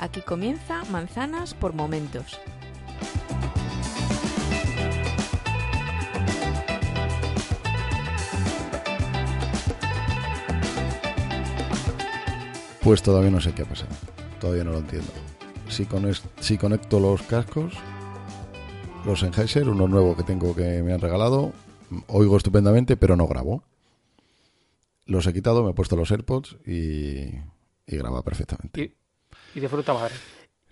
Aquí comienza Manzanas por Momentos. Pues todavía no sé qué ha pasado. Todavía no lo entiendo. Si, si conecto los cascos, los Sennheiser, uno nuevo que tengo que me han regalado, oigo estupendamente, pero no grabo. Los he quitado, me he puesto los AirPods y, y graba perfectamente y de fruta madre.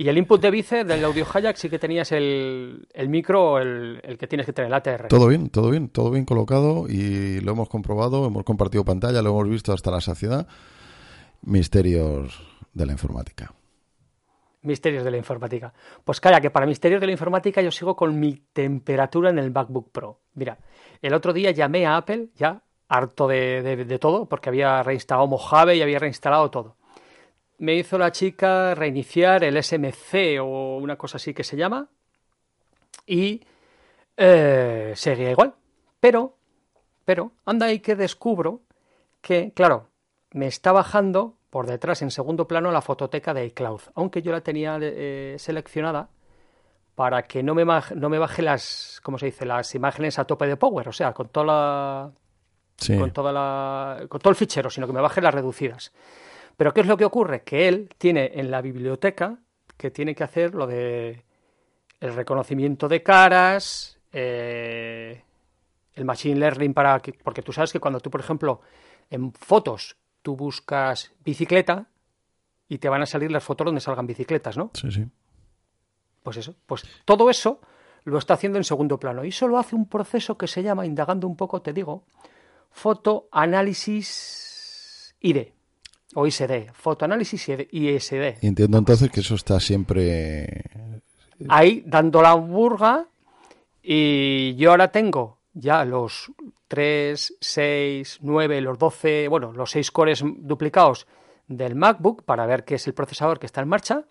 Y el input de Vice del audio Hayak sí que tenías el, el micro, el, el, que tienes que tener, el ATR. Todo bien, todo bien, todo bien colocado y lo hemos comprobado, hemos compartido pantalla, lo hemos visto hasta la saciedad. Misterios de la informática. Misterios de la informática. Pues calla, que para misterios de la informática yo sigo con mi temperatura en el MacBook Pro. Mira, el otro día llamé a Apple, ya harto de, de, de todo, porque había reinstalado Mojave y había reinstalado todo me hizo la chica reiniciar el SMC o una cosa así que se llama y eh, seguía igual. Pero, pero, anda ahí que descubro que, claro, me está bajando por detrás en segundo plano la fototeca de iCloud, aunque yo la tenía eh, seleccionada para que no me, no me baje las, ¿cómo se dice? Las imágenes a tope de power, o sea, con toda la, con toda la, con todo el fichero, sino que me baje las reducidas. Pero ¿qué es lo que ocurre? Que él tiene en la biblioteca que tiene que hacer lo de el reconocimiento de caras, eh, el machine learning para que, porque tú sabes que cuando tú, por ejemplo, en fotos tú buscas bicicleta y te van a salir las fotos donde salgan bicicletas, ¿no? Sí, sí. Pues eso, pues todo eso lo está haciendo en segundo plano y solo hace un proceso que se llama, indagando un poco, te digo, fotoanálisis ID o ISD, fotoanálisis y ISD. entiendo entonces que eso está siempre ahí dando la burga y yo ahora tengo ya los 3, 6, 9, los 12, bueno, los 6 cores duplicados del MacBook para ver qué es el procesador que está en marcha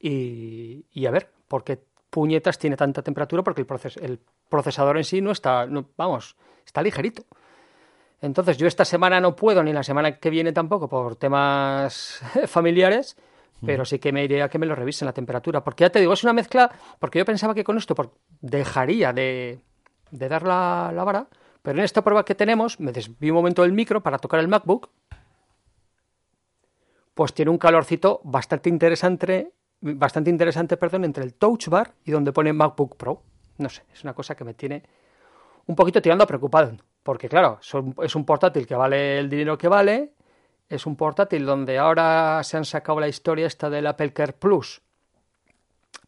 y, y a ver por qué puñetas tiene tanta temperatura porque el, proces el procesador en sí no está, no, vamos, está ligerito. Entonces yo esta semana no puedo, ni la semana que viene tampoco, por temas familiares, pero sí que me iré a que me lo revisen la temperatura. Porque ya te digo, es una mezcla, porque yo pensaba que con esto dejaría de, dar la, la, vara, pero en esta prueba que tenemos, me desvío un momento del micro para tocar el MacBook, pues tiene un calorcito bastante interesante, bastante interesante, perdón, entre el Touch Bar y donde pone MacBook Pro. No sé, es una cosa que me tiene un poquito tirando a preocupado. Porque claro, es un portátil que vale el dinero que vale, es un portátil donde ahora se han sacado la historia esta del Apple Care Plus.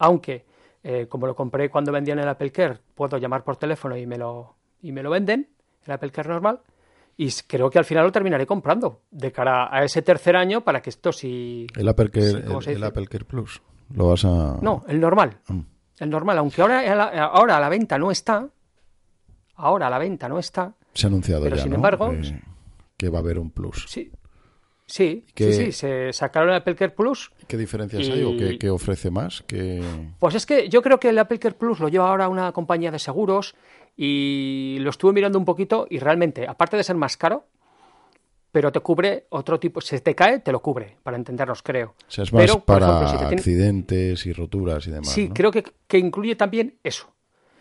Aunque, eh, como lo compré cuando vendían el Apple Care, puedo llamar por teléfono y me lo, y me lo venden, el Apple Care normal, y creo que al final lo terminaré comprando de cara a ese tercer año para que esto sí... El Apple Care, el, Apple Care Plus, lo vas a... No, el normal. Mm. El normal, aunque ahora, ahora a la venta no está, ahora la venta no está, se ha anunciado Pero ya, sin ¿no? embargo, que, va a haber un plus. Sí, sí, sí, sí, se sacaron el Apple Care Plus. ¿Qué diferencias hay o qué, qué ofrece más? ¿Qué... Pues es que yo creo que el Apple Care Plus lo lleva ahora una compañía de seguros y lo estuve mirando un poquito y realmente, aparte de ser más caro, pero te cubre otro tipo, si te cae, te lo cubre, para entendernos, creo. O sea, es más pero, para ejemplo, si te tiene... accidentes y roturas y demás. Sí, ¿no? creo que, que, incluye también eso.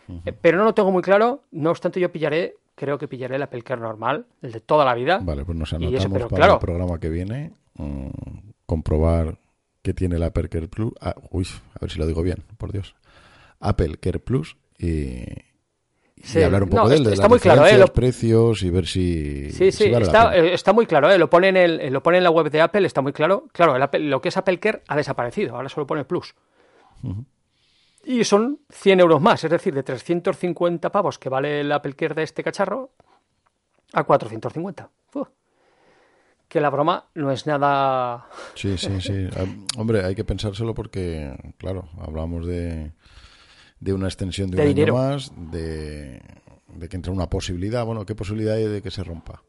Uh -huh. eh, pero no lo tengo muy claro, no obstante yo pillaré creo que pillaré el Apple Care normal, el de toda la vida. Vale, pues nos anotamos pero, para claro, el programa que viene um, comprobar qué tiene el Apple Care Plus. Ah, uy, a ver si lo digo bien, por Dios. Apple Care Plus y, Sí, y hablar un poco no, de él, de está las muy claro, ¿eh? diferencias, Lo- precios y ver si, Sí, si sí, vale está, eh, está muy claro, ¿eh? lo, pone en el, lo pone en la web de Apple, está muy claro. Claro, el Apple- lo que es Apple Care ha desaparecido, ahora solo pone Plus. Y son 100 euros más, es decir, de 350 pavos que vale el Apple Care de este cacharro a 450. Uf. que la broma no es nada... Sí, sí, sí. Ah, hombre, hay que pensárselo porque, claro, hablamos de, de una extensión de, De un dinero. año más, de, de que entre una posibilidad. Bueno, ¿qué posibilidad hay de que se rompa?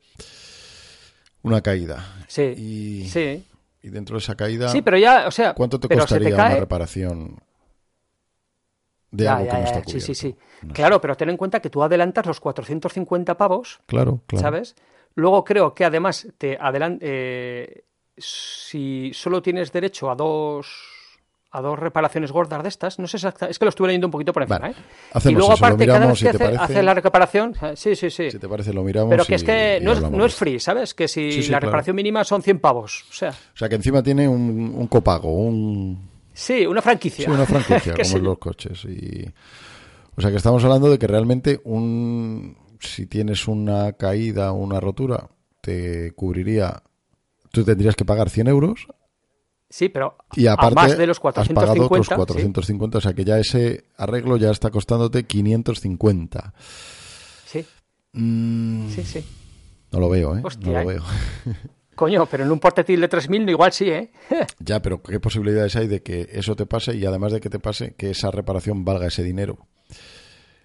Una caída. Sí, Y, sí. y dentro de esa caída, Sí, pero ya, o sea... ¿cuánto te costaría cae- una reparación de Ya, algo ya, que no ya, está sí, cubierto? sí, sí. No. Claro, pero ten en cuenta que tú adelantas los 450 pavos, Claro, claro. ¿sabes? Luego creo que además te adelan eh, si solo tienes derecho a dos a dos reparaciones gordas de estas, no sé exacta, es que lo estuve leyendo un poquito por encima, Vale. ¿eh? Hacemos y luego eso, aparte cada vez si que te hace, parece. hace la reparación, eh, sí, sí, sí. Si te parece, lo miramos. Pero que es que no es, no free, ¿sabes? Que si Sí, sí, la claro. reparación mínima son 100 pavos, o sea, O sea, que encima tiene un, un copago, un, sí, una franquicia. Sí, una franquicia, como en yo. los coches. Y... O sea, que estamos hablando de que realmente un si tienes una caída o una rotura, te cubriría... Tú tendrías que pagar 100 euros Sí, pero y a aparte más de los has pagado otros 450, sí. 450. O sea, que ya ese arreglo ya está costándote 550. Sí, Mm, sí, sí. No lo veo, ¿eh? Hostia, no lo ¿eh? veo. Coño, pero en un portátil de 3000 igual sí, ¿eh? ya, pero ¿qué posibilidades hay de que eso te pase y además de que te pase, que esa reparación valga ese dinero?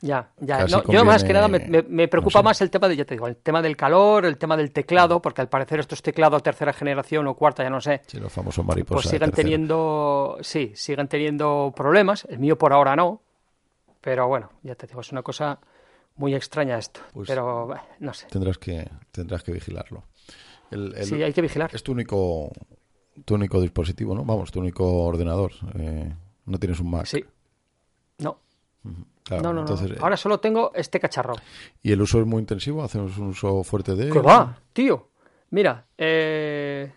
Ya, ya. Yo más que nada me, me- me preocupa no sé. más el tema de, ya te digo, el tema del calor, el tema del teclado, porque al parecer estos teclados tercera generación o cuarta, ya no sé, Sí, los famosos mariposas. pues siguen teniendo, sí, siguen teniendo problemas. El mío por ahora no, pero bueno, ya te digo, es una cosa muy extraña esto. Pues- pero no sé. Tendrás que, tendrás que vigilarlo. El- el- Sí, hay que vigilar. Es tu único, tu único dispositivo, ¿no? Vamos, tu único ordenador. Eh, no tienes un Mac. Sí. No, Claro, no, no, no. entonces, eh, Ahora solo tengo este cacharro. ¿Y el uso es muy intensivo? ¿Hacemos un uso fuerte de él? ¿Qué va, tío? Mira, eh,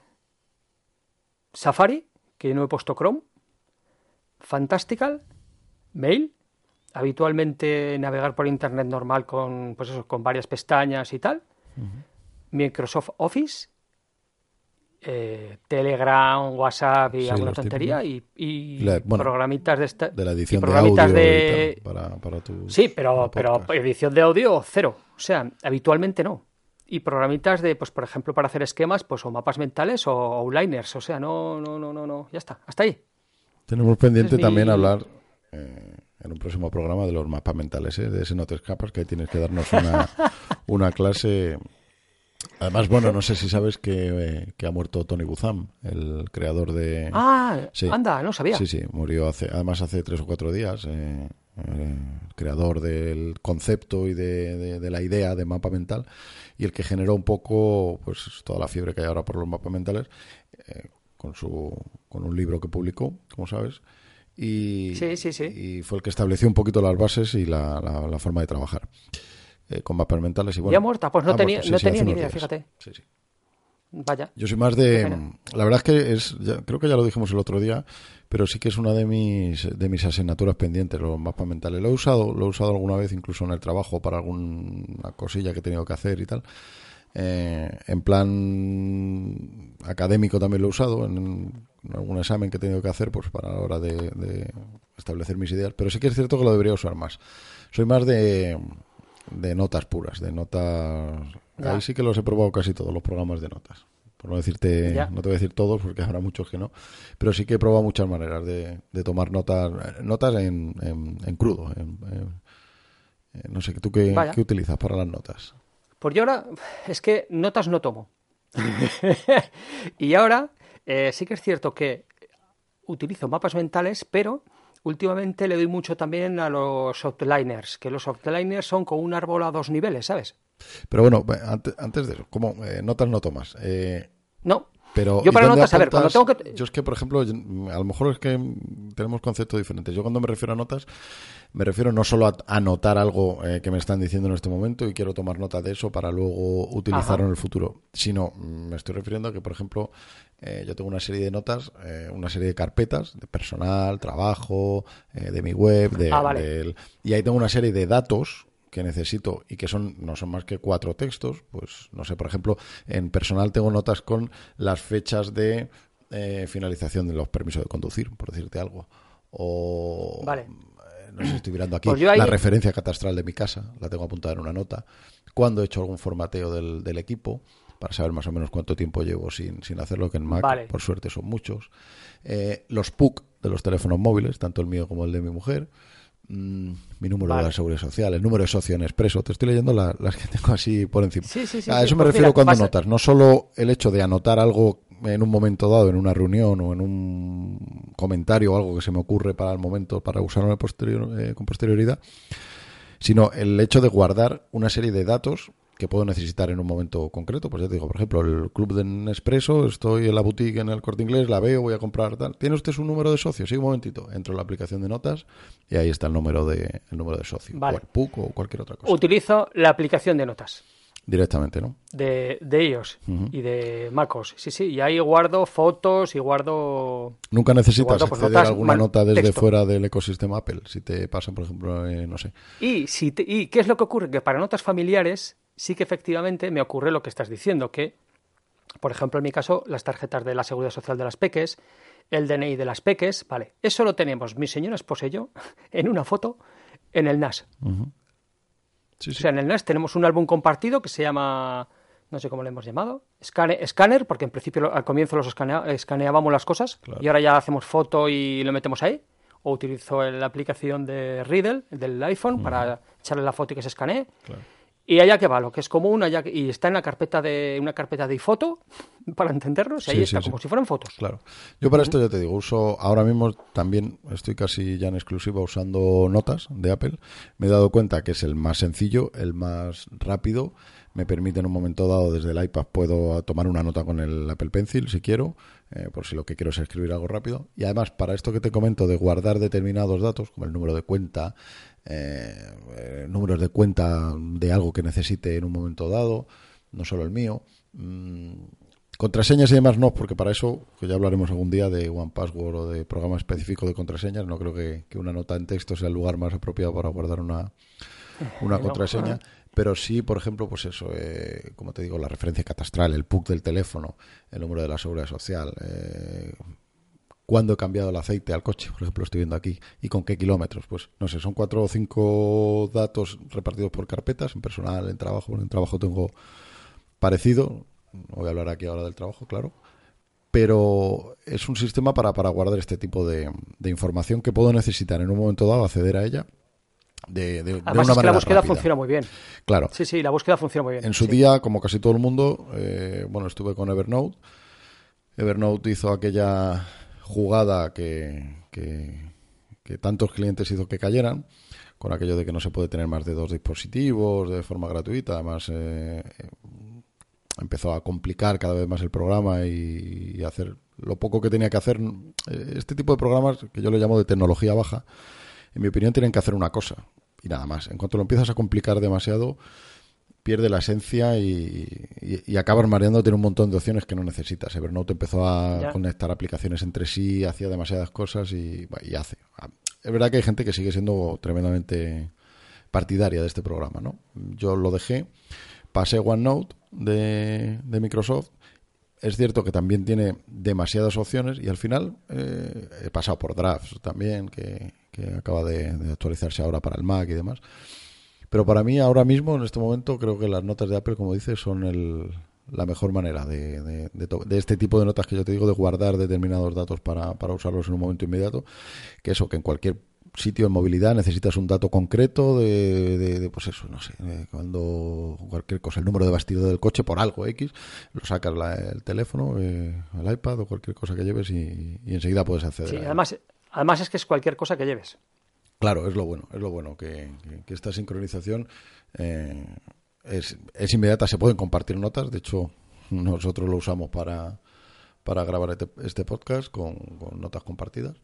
Safari, que no he puesto Chrome, Fantastical, Mail, habitualmente navegar por internet normal con, pues eso, con varias pestañas y tal, Microsoft Office, eh, Telegram, WhatsApp y Sí, alguna tontería y, y La- bueno, programitas de esta, De la edición de audio de- y tal, para, para tu Sí, pero, pero edición de audio cero. O sea, habitualmente no. Y programitas de, pues, por ejemplo, para hacer esquemas, pues, o mapas mentales o outliners. O sea, no, no, no, no, no. Ya está. Hasta ahí. Tenemos pendiente mi- también hablar eh, en un próximo programa de los mapas mentales, ¿eh? de ese no te escapas, que ahí tienes que darnos una, una clase. Además, bueno, no sé si sabes que, eh, que ha muerto Tony Buzan, el creador de... Ah, Sí. anda, no sabía. Sí, sí, murió hace, además hace tres o cuatro días. eh, eh, creador del concepto y de, de- de la idea de mapa mental y el que generó un poco pues toda la fiebre que hay ahora por los mapas mentales con su con un libro que publicó, como sabes. Y, Sí, sí, sí. y fue el que estableció un poquito las bases y la, la- la forma de trabajar eh, con mapas mentales. Y bueno, ¿Ya muerta? Pues no ha tenía- sí, no sí, tenía ni idea, días. fíjate. Sí, sí. Vaya. Yo soy más de. La verdad es que es. ya- creo que ya lo dijimos el otro día, pero sí que es una de mis, de mis asignaturas pendientes, los mapas mentales. Lo he usado, lo he usado alguna vez, incluso en el trabajo, para alguna cosilla que he tenido que hacer y tal. Eh, en plan académico también lo he usado, en, en algún examen que he tenido que hacer, pues para la hora de, de establecer mis ideas. Pero sí que es cierto que lo debería usar más. Soy más de, de notas puras, de notas. Ya. Ahí sí que los he probado casi todos los programas de notas. Por no decirte, Ya. no te voy a decir todos porque habrá muchos que no, pero sí que he probado muchas maneras de, de tomar notas, notas en, en, en crudo. en- no sé, ¿tú qué, Vaya. qué utilizas para las notas? Pues yo ahora, es que notas no tomo. y ahora, eh, sí que es cierto que utilizo mapas mentales, pero últimamente le doy mucho también a los outliners, que los outliners son con un árbol a dos niveles, ¿sabes? Pero bueno, antes de eso, ¿cómo? Eh, notas no tomas. Eh, No, Pero, Yo ¿y para notas, a ver, cuando apuntas? tengo que- Yo es que, por ejemplo, a lo mejor es que tenemos conceptos diferentes. Yo cuando me refiero a notas, me refiero no solo a anotar algo eh, que me están diciendo en este momento y quiero tomar nota de eso para luego utilizarlo Ajá. en el futuro, sino mm, me estoy refiriendo a que, por ejemplo, eh, yo tengo una serie de notas, eh, una serie de carpetas de personal, trabajo, de mi web, de, Ah, vale. del- y ahí tengo una serie de datos que necesito y que son no son más que cuatro textos, pues no sé, por ejemplo, en personal tengo notas con las fechas de eh, finalización de los permisos de conducir, por decirte algo. O Vale. eh, no sé, estoy mirando aquí Pues ahí- la referencia catastral de mi casa, la tengo apuntada en una nota. Cuando he hecho algún formateo del, del equipo, para saber más o menos cuánto tiempo llevo sin, sin hacerlo, que en Mac, por suerte, son muchos. Eh, los PUC de los teléfonos móviles, tanto el mío como el de mi mujer. Mm, mi número de la seguridad social, el número de socio en expreso. Te estoy leyendo las que tengo así por encima. a eso me pues refiero cuando notas. No solo el hecho de anotar algo en un momento dado, en una reunión o en un comentario o algo que se me ocurre para el momento, para usarlo posterior, eh, con posterioridad, sino el hecho de guardar una serie de datos que puedo necesitar en un momento concreto. Pues ya te digo, por ejemplo, el club de Nespresso, estoy en la boutique en el corte inglés, la veo, voy a comprar tal. ¿Tiene usted su número de socio? Sí, un momentito. Entro en la aplicación de notas y ahí está el número de, el número de socio. O el PUC o cualquier otra cosa. Utilizo la aplicación de notas. Directamente, ¿no? De, de ellos y de MacOS. Sí, sí, y ahí guardo fotos y guardo... Nunca necesitas pues, acceder a alguna nota desde fuera del ecosistema Apple, si te pasan, por ejemplo, eh, no sé. Y, si ¿Y qué es lo que ocurre? Que para notas familiares sí que efectivamente me ocurre lo que estás diciendo, que, por ejemplo, en mi caso, las tarjetas de la Seguridad Social de las Peques, el DNI de las Peques, vale, eso lo tenemos mi señora esposa y yo en una foto en el NAS. O sea, en el NAS tenemos un álbum compartido que se llama, no sé cómo le hemos llamado, Scanner, porque en principio al comienzo los escaneábamos las cosas y ahora ya hacemos foto y lo metemos ahí. O utilizo la aplicación de Riddle, del iPhone, para echarle la foto y que se escanee. Y allá que va, lo que es común, allá y está en la carpeta de una carpeta de foto, para entendernos, y ahí está, como si fueran fotos. Claro. Yo para esto ya te digo, uso, ahora mismo también estoy casi ya en exclusiva usando notas de Apple. Me he dado cuenta que es el más sencillo, el más rápido. Me permite en un momento dado desde el iPad puedo tomar una nota con el Apple Pencil si quiero, eh, por si lo que quiero es escribir algo rápido. Y además, para esto que te comento de guardar determinados datos, como el número de cuenta, eh, números de cuenta de algo que necesite en un momento dado, no solo el mío. Mm, contraseñas y demás no, porque para eso, que ya hablaremos algún día de One Password o de programa específico de contraseñas, no creo que, una nota en texto sea el lugar más apropiado para guardar una, una contraseña. Pero sí, por ejemplo, pues eso, eh, como te digo, la referencia catastral, el PUC del teléfono, el número de la seguridad social, eh, cuándo he cambiado el aceite al coche, por ejemplo, estoy viendo aquí, y con qué kilómetros. Pues no sé, son cuatro o cinco datos repartidos por carpetas, en personal, en trabajo. En trabajo tengo parecido, no voy a hablar aquí ahora del trabajo, claro, pero es un sistema para, para guardar este tipo de, información que puedo necesitar en un momento dado, acceder a ella. De, de, Además, es que la búsqueda funciona muy bien. Claro. Sí, sí, la búsqueda funciona muy bien. En su día, como casi todo el mundo, eh, bueno, estuve con Evernote. Evernote hizo aquella jugada que, que, tantos clientes hizo que cayeran, con aquello de que no se puede tener más de dos dispositivos de forma gratuita. Además, eh, empezó a complicar cada vez más el programa y, hacer lo poco que tenía que hacer. Eh, este tipo de programas, que yo le llamo de tecnología baja, en mi opinión tienen que hacer una cosa y nada más. En cuanto lo empiezas a complicar demasiado, pierde la esencia y, y, acabas mareándote en un montón de opciones que no necesitas. Evernote empezó a conectar aplicaciones entre sí, hacía demasiadas cosas y, hace. Es verdad que hay gente que sigue siendo tremendamente partidaria de este programa, ¿no? Yo lo dejé, pasé OneNote de, de Microsoft. Es cierto que también tiene demasiadas opciones y al final eh, he pasado por Drafts también, que, acaba de actualizarse ahora para el Mac y demás. Pero para mí, ahora mismo, en este momento, creo que las notas de Apple, como dices, son el, la mejor manera de, de, de, este tipo de notas que yo te digo, de guardar determinados datos para, para usarlos en un momento inmediato. Que eso, que en cualquier sitio en movilidad necesitas un dato concreto de, pues eso, no sé, cuando cualquier cosa, el número de bastidor del coche por algo X, lo sacas el teléfono, eh, el iPad o cualquier cosa que lleves y, enseguida puedes acceder. Sí, además, además es que es cualquier cosa que lleves. Claro, es lo bueno, es lo bueno, que, esta sincronización eh, es, es, inmediata, se pueden compartir notas, de hecho nosotros lo usamos para, para grabar este, este podcast con, notas compartidas.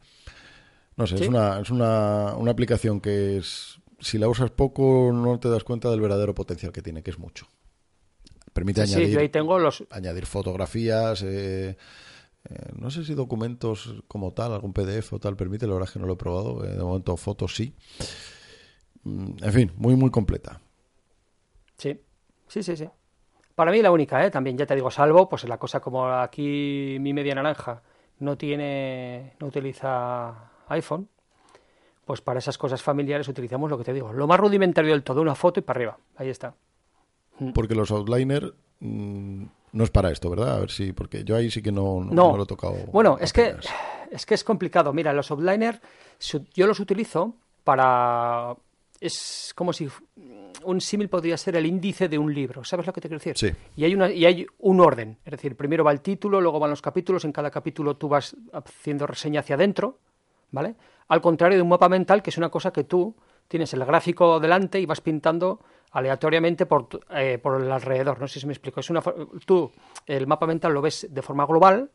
No sé, es, una, es una, una aplicación que es, si la usas poco no te das cuenta del verdadero potencial que tiene, que es mucho. Permite añadir, tengo los... añadir fotografías, eh, no sé si documentos como tal, algún PDF o tal permite, la verdad es que no lo he probado. Eh, de momento fotos sí. Mm, en fin, muy, muy completa. Sí, sí, sí, sí. Para mí la única, ¿eh? También, ya te digo, salvo, pues la cosa como aquí mi media naranja no tiene, no utiliza iPhone, pues para esas cosas familiares utilizamos lo que te digo, lo más rudimentario del todo, una foto y para arriba, ahí está. Porque los outliners mm, no es para esto, ¿verdad? A ver si, porque yo ahí sí que no, no, No. no lo he tocado. Bueno, es que, es que es complicado. Mira, los outliner su- yo los utilizo para... Es como si un símil podría ser el índice de un libro. ¿Sabes lo que te quiero decir? Sí. Y hay, una, y hay un orden. Es decir, primero va el título, luego van los capítulos. En cada capítulo tú vas haciendo reseña hacia adentro, ¿vale? Al contrario de un mapa mental, que es una cosa que tú tienes el gráfico delante y vas pintando aleatoriamente por, eh, por el alrededor. No sé si me explico. Es una, tú el mapa mental lo ves de forma global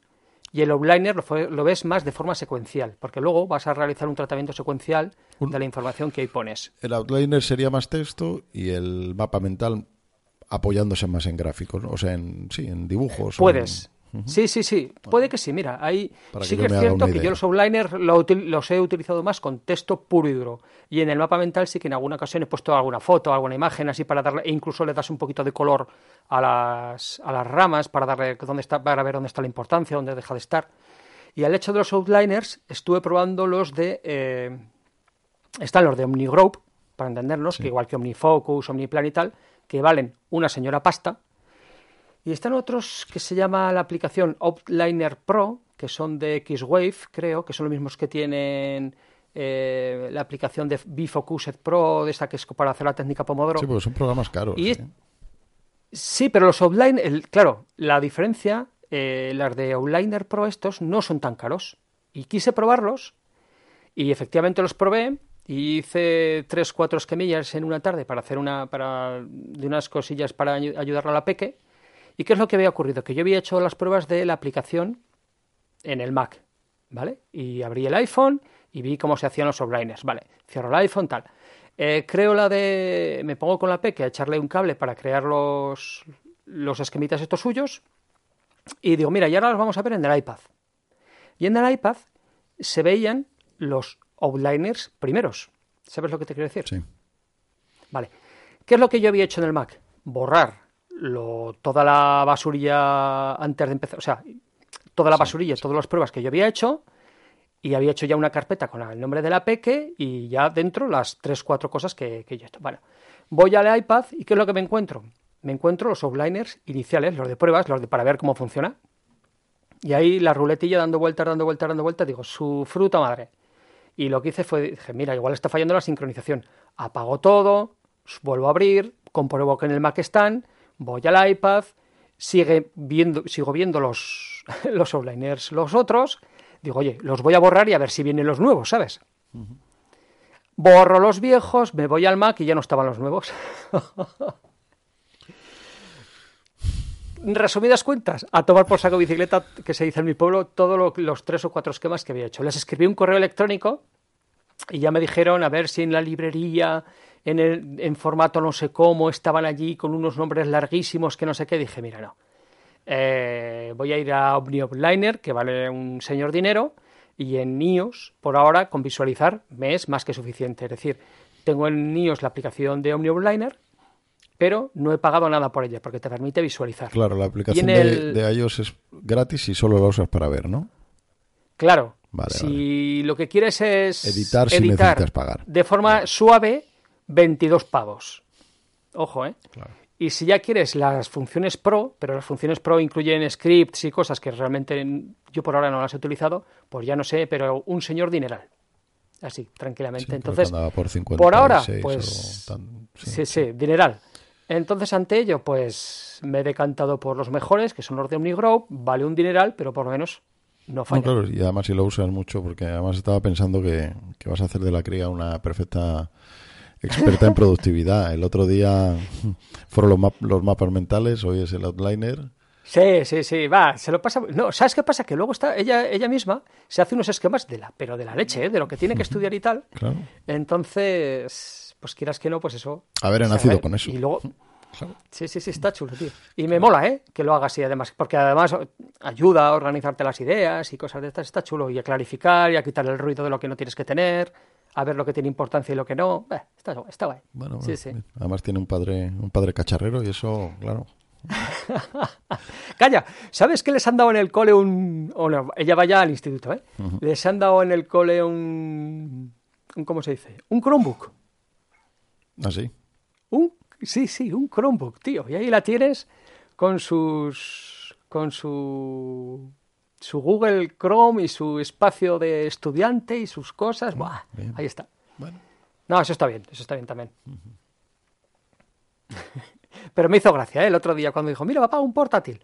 y el outliner lo, lo ves más de forma secuencial, porque luego vas a realizar un tratamiento secuencial Un- de la información que ahí pones. El outliner sería más texto y el mapa mental apoyándose más en gráficos, ¿no? o sea, en, sí, en dibujos. o Puedes. en- Sí, sí, sí. Puede que sí. Mira, ahí sí que es cierto que yo los outliners lo los he utilizado más con texto puro y duro. Y en el mapa mental sí que en alguna ocasión he puesto alguna foto, alguna imagen así para darle, e incluso le das un poquito de color a las, a las ramas para darle dónde está, para ver dónde está la importancia, dónde deja de estar. Y al hecho de los outliners estuve probando los de eh, están los de OmniGroup, para entendernos, que igual que OmniFocus, OmniPlan y tal, que valen una señora pasta. Y están otros que se llama la aplicación Outliner Pro, que son de X-Wave, creo, que son los mismos que tienen eh, la aplicación de Bfocused Pro, de esta que es para hacer la técnica Pomodoro. Sí, porque son programas caros. Y ¿eh? Sí, pero los Outliner, el- claro, la diferencia, eh, las de Outliner Pro estos no son tan caros. Y quise probarlos y efectivamente los probé y hice tres, cuatro esquemillas en una tarde para hacer una, para, de unas cosillas para ayu- ayudarle a la peque. ¿Y qué es lo que había ocurrido? Que yo había hecho las pruebas de la aplicación en el Mac, ¿vale? Y abrí el iPhone y vi cómo se hacían los outliners, ¿vale? Cierro el iPhone, tal. Eh, creo la de... Me pongo con la peque a echarle un cable para crear los, los esquemitas estos suyos y digo, mira, y ahora los vamos a ver en el iPad. Y en el iPad se veían los outliners primeros. ¿Sabes lo que te quiero decir? Sí. Vale. ¿Qué es lo que yo había hecho en el Mac? Borrar lo, toda la basurilla antes de empezar. O sea, toda la basurilla, todas las pruebas que yo había hecho. Y había hecho ya una carpeta con el nombre de la peque y ya dentro las tres, cuatro cosas que, que yo he hecho. Bueno, voy al iPad y ¿qué es lo que me encuentro? Me encuentro los outliners iniciales, los de pruebas, los de para ver cómo funciona. Y ahí la ruletilla dando vueltas, dando vueltas, dando vueltas, digo, su fruta madre. Y lo que hice fue, dije, mira, igual está fallando la sincronización. Apago todo, vuelvo a abrir, compruebo que en el Mac están, voy al iPad, sigue viendo, sigo viendo los, los outliners, los otros, digo, oye, los voy a borrar y a ver si vienen los nuevos, ¿sabes? Borro los viejos, me voy al Mac y ya no estaban los nuevos. Resumidas cuentas, a tomar por saco bicicleta, que se dice en mi pueblo, todos los tres o cuatro esquemas que había hecho. Les escribí un correo electrónico y ya me dijeron a ver si en la librería, en, el, en formato no sé cómo, estaban allí con unos nombres larguísimos que no sé qué. Dije, mira, no. Eh, voy a ir a OmniOutliner, que vale un señor dinero, y en iOS, por ahora, con visualizar, me es más que suficiente. Es decir, tengo en iOS la aplicación de OmniOutliner, pero no he pagado nada por ella, porque te permite visualizar. Claro, la aplicación el- de, de iOS es gratis y solo la usas para ver, ¿no? Claro, Vale, si lo que quieres es Editar si necesitas pagar. de forma suave, 22 pavos. Ojo, ¿eh? Claro. Y si ya quieres las funciones Pro, pero las funciones Pro incluyen scripts y cosas que realmente yo por ahora no las he utilizado, pues ya no sé, pero un señor dineral. Así, tranquilamente. Sí, Entonces, por, 56 por ahora, pues tan- sí. sí, sí, dineral. Entonces, ante ello, pues me he decantado por los mejores, que son los de OmniGroup, vale un dineral, pero por lo menos no No, falla. claro, y además si lo usas mucho, porque además estaba pensando que, que vas a hacer de la cría una perfecta experta en productividad. El otro día fueron los, map- los mapas mentales, hoy es el outliner. Sí, sí, sí, va, se lo pasa. No, ¿sabes qué pasa? Que luego está ella, ella misma se hace unos esquemas de la, pero de la leche, ¿eh? de lo que tiene que estudiar y tal. Claro. Entonces, pues quieras que no, pues eso. Haber sea, nacido a ver, con eso. Y luego, Claro. sí, sí, sí, está chulo, tío. Y me mola, ¿eh? Que lo haga así, además, porque además ayuda a organizarte las ideas y cosas de estas. Está chulo. Y a clarificar y a quitar el ruido de lo que no tienes que tener, a ver lo que tiene importancia y lo que no. Eh, está, guay, está guay. Bueno, sí, bueno, sí. bien. Además tiene un padre, un padre cacharrero y eso, claro. Calla, ¿sabes que les han dado en el cole un... no, ella vaya al instituto, ¿eh? Les han dado en el cole un... un- ¿Cómo se dice? Un Chromebook. Así. Un, sí, sí, un Chromebook, tío. Y ahí la tienes con sus con su su Google Chrome y su espacio de estudiante y sus cosas. Buah, bien. ahí está. Bueno, No, eso está bien, eso está bien también. Pero me hizo gracia ¿eh? el otro día cuando dijo, mira, papá, un portátil.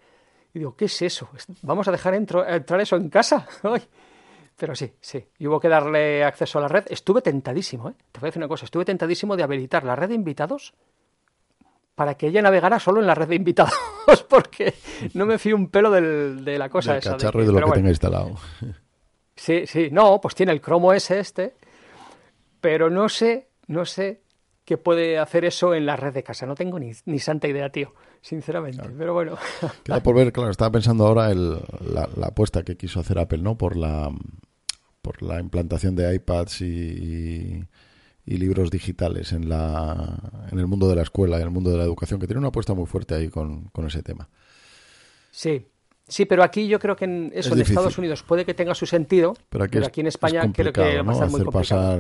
Y digo, ¿qué es eso? ¿Vamos a dejar entro- entrar eso en casa? Pero sí, sí. Y hubo que darle acceso a la red. Estuve tentadísimo, ¿eh? Te voy a decir una cosa. Estuve tentadísimo de habilitar la red de invitados para que ella navegara solo en la red de invitados, porque no me fío un pelo del- de la cosa del esa. de cacharro que- y de lo que bueno. tenga instalado. Sí, sí, no, pues tiene el Chrome OS este, pero no sé, no sé qué puede hacer eso en la red de casa. No tengo ni, ni santa idea, tío, sinceramente. Pero bueno, Queda por ver, claro, estaba pensando ahora el, la, la apuesta que quiso hacer Apple, ¿no? Por la, por la implantación de iPads y, y- y libros digitales en, la, en el mundo de la escuela y en el mundo de la educación, que tiene una apuesta muy fuerte ahí con, con ese tema. sí. Sí, pero aquí yo creo que en eso Es en difícil. Espados Unidos puede que tenga su sentido, Pero pero aquí, en es España creo que va a muy Hacer complicado.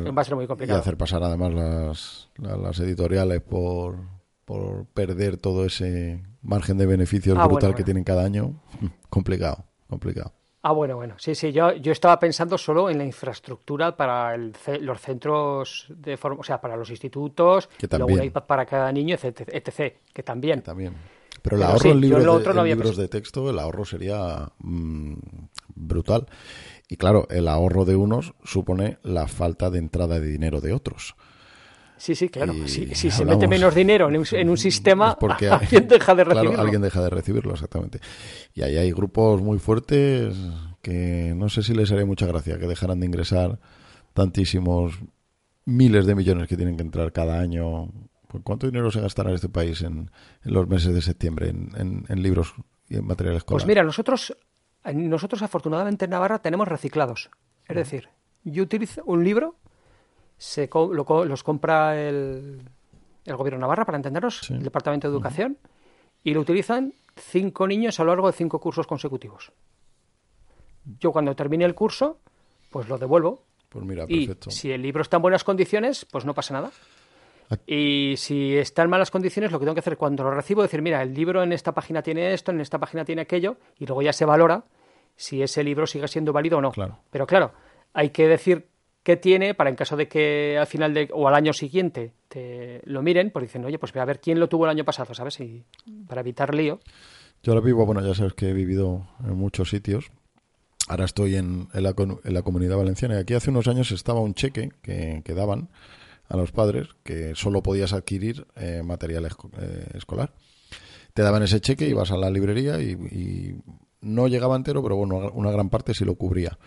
pasar- va a ser muy Y complicado. hacer pasar además las, la- las editoriales por, por perder todo ese margen de beneficios Ah, brutal bueno, que tienen cada año. complicado, complicado. Ah, bueno, bueno. Sí, sí, yo, yo estaba pensando solo en la infraestructura para el los centros de forma, o sea, para los institutos, Que luego un iPad para cada niño, etc, etc, que también. También. Pero el Pero ahorro sí, en libros, no de texto, el ahorro sería mm, brutal. Y claro, el ahorro de unos supone la falta de entrada de dinero de otros. Sí, sí, claro. Y Si, se mete menos dinero en un, en un sistema, Es porque alguien deja de claro, recibirlo. alguien deja de recibirlo, exactamente. Y ahí hay grupos muy fuertes que no sé si les haría mucha gracia que dejaran de ingresar tantísimos miles de millones que tienen que entrar cada año. Pues, ¿Cuánto dinero se gastará en este país en, en los meses de septiembre en, en- en libros y en material escolar? Pues mira, nosotros, nosotros afortunadamente en Navarra tenemos reciclados. Es decir, yo utilizo un libro, se co- lo co- los compra el, el gobierno de Navarra, para entendernos, Sí. el Departamento de Educación, y lo utilizan cinco niños a lo largo de cinco cursos consecutivos. Yo cuando termine el curso, pues lo devuelvo. Pues mira, Y perfecto. si el libro está en buenas condiciones, pues no pasa nada. Ac- Y si está en malas condiciones, lo que tengo que hacer cuando lo recibo es decir, mira, el libro en esta página tiene esto, en esta página tiene aquello, y luego ya se valora si ese libro sigue siendo válido o no. Claro. Pero claro, hay que decir qué tiene para en caso de que al final de, o al año siguiente te lo miren, pues dicen, oye, pues ve a ver quién lo tuvo el año pasado, ¿sabes? Y para evitar lío. Yo ahora vivo, bueno, ya sabes que he vivido en muchos sitios. Ahora estoy en, la, en la comunidad valenciana y aquí hace unos años estaba un cheque que, que daban a los padres que solo podías adquirir eh, material eh, escolar. Te daban ese cheque, ibas a la librería y no llegaba entero, pero bueno, una gran parte sí lo cubría.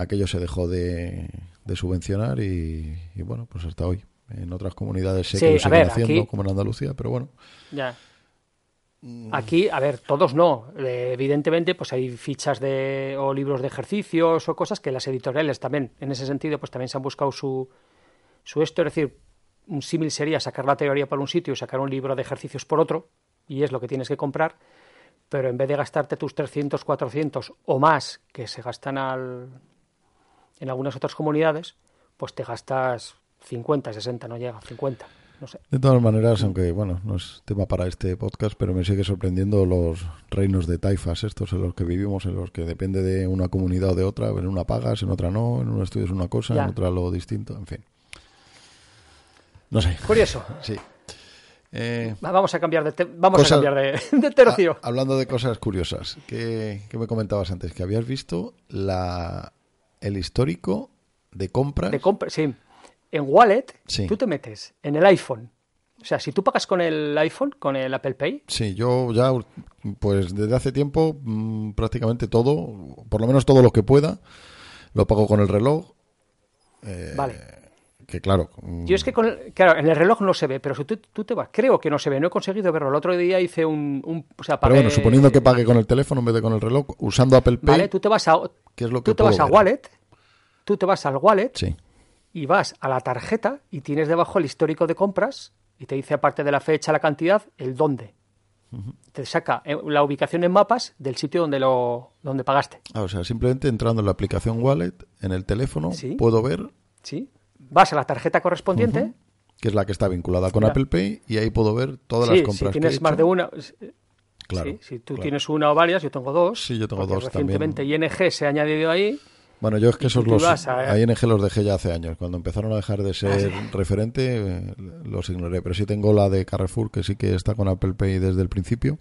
Aquello se dejó de, de subvencionar y, y bueno, pues hasta hoy. En otras comunidades sé Sí, que lo siguen ver, haciendo, aquí- como en Andalucía, pero bueno. Ya. Aquí, a ver, todos no. Eh, evidentemente, pues hay fichas de o libros de ejercicios o cosas que las editoriales también, en ese sentido, pues también se han buscado su, su esto. Es decir, un símil sería sacar la teoría por un sitio y sacar un libro de ejercicios por otro, y es lo que tienes que comprar. Pero en vez de gastarte tus 300, 400 o más que se gastan al, en algunas otras comunidades, pues te gastas 50, 60, no llega, 50, no sé. De todas maneras, aunque bueno, no es tema para este podcast, pero me sigue sorprendiendo los reinos de taifas estos en los que vivimos, en los que depende de una comunidad o de otra, en una pagas, en otra no, en una estudias una cosa, Ya. en otra lo distinto, en fin. No sé, Curioso. sí. Eh, Va, Vamos a cambiar de, te- vamos a cambiar de, de tercio. ha- hablando de cosas curiosas, ¿qué, qué me comentabas antes? Que habías visto la el histórico de compras. De compra, sí. En Wallet, Sí. tú te metes en el iPhone. O sea, si tú pagas con el iPhone, con el Apple Pay, Sí, yo ya, pues desde hace tiempo, mm, prácticamente todo, por lo menos todo lo que pueda, lo pago con el reloj. Eh, vale. Que claro. Yo es que, con el- claro, en el reloj no se ve, pero si tú, tú te vas, creo que no se ve, no he conseguido verlo. El otro día hice un, un- o sea, Pero bueno, suponiendo que pague con el teléfono en vez de con el reloj, usando Apple Pay, Vale, tú te vas a, ¿qué es lo que tú te vas a ver? Wallet, tú te vas al Wallet Sí, y vas a la tarjeta y tienes debajo el histórico de compras y te dice, aparte de la fecha, la cantidad, el dónde. Te saca eh, la ubicación en mapas del sitio donde lo donde pagaste. Ah, o sea, simplemente entrando en la aplicación Wallet, en el teléfono, Sí. puedo ver ¿Sí? Vas a la tarjeta correspondiente. que es la que está vinculada con. Apple Pay y ahí puedo ver todas Sí, las compras si que he tienes más hecho. de una. Claro, Sí, si tú claro. tienes una o varias, yo tengo dos. Sí, yo tengo dos Recientemente ING se ha añadido ahí. Bueno, yo es que esos los a- a ING los dejé ya hace años. Cuando empezaron a dejar de ser Ah, referente, eh, los ignoré. Pero sí tengo la de Carrefour, que sí que está con Apple Pay desde el principio.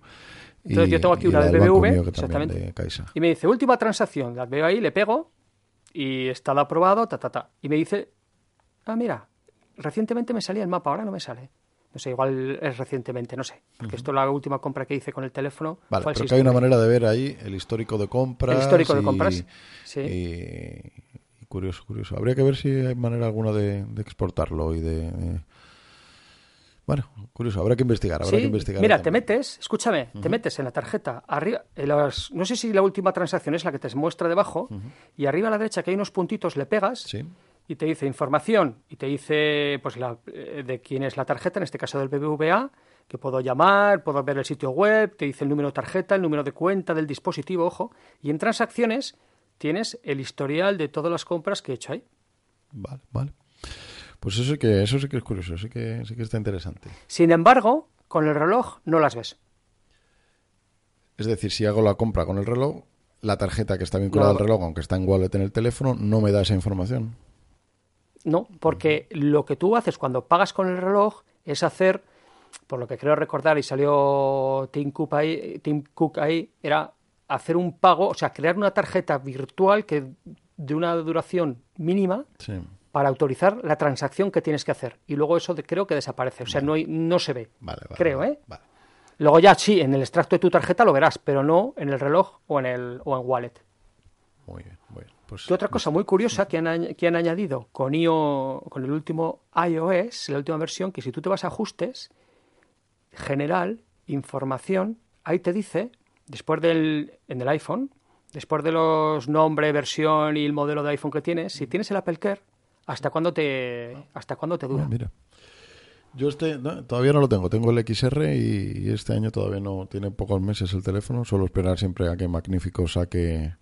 Y, Entonces yo tengo aquí una la banco BBV, también exactamente. de. Y me dice, última transacción. La veo ahí, le pego y está aprobado, ta, ta, ta. Y me dice, ah, mira, recientemente me salía el mapa, ahora no me sale. No sé, igual es recientemente, no sé. Porque esto es la última compra que hice con el teléfono. Vale, fue el pero 6 que hay una manera de ver ahí el histórico de compras. El histórico de y- compras, sí. Y, curioso, curioso. Habría que ver si hay manera alguna de, de exportarlo y de... de- Bueno, curioso, habrá que investigar, habrá Sí, que investigar. mira, te metes, escúchame, te metes en la tarjeta, arriba, en las- no sé si la última transacción es la que te muestra debajo, y arriba a la derecha que hay unos puntitos, le pegas Sí, y te dice información y te dice pues la, eh, de quién es la tarjeta, en este caso del BBVA, que puedo llamar, puedo ver el sitio web, te dice el número de tarjeta, el número de cuenta del dispositivo, ojo, y en transacciones tienes el historial de todas las compras que he hecho ahí. vale, vale. Pues eso sí que, eso sí que es curioso, sí que, sí que está interesante. Sin embargo, con el reloj no las ves. Es decir, si hago la compra con el reloj, la tarjeta que está vinculada No. al reloj, aunque está en wallet en el teléfono, no me da esa información. No, porque lo que tú haces cuando pagas con el reloj es hacer, por lo que creo recordar, y salió Tim Cook ahí, Tim Cook ahí era hacer un pago, o sea, crear una tarjeta virtual que de una duración mínima Sí. para autorizar la transacción que tienes que hacer. Y luego eso de- creo que desaparece, o sea, no, hay- no se ve. Vale, vale. Creo, ¿eh? Vale. Luego ya sí, en el extracto de tu tarjeta lo verás, pero no en el reloj o en el o en wallet. Muy bien, muy bien. Pues, Y otra cosa muy curiosa que han, que han añadido con, IO, con el último iOS, la última versión, que si tú te vas a ajustes, general, información, ahí te dice, después del, en el iPhone, después de los nombre, versión y el modelo de iPhone que tienes, si tienes el Apple Care, ¿hasta cuándo te, hasta cuándo te Ah, dura? mira. Yo este no, todavía no lo tengo, tengo el XR y, y este año todavía no tiene pocos meses el teléfono, solo esperar siempre a que Magnífico saque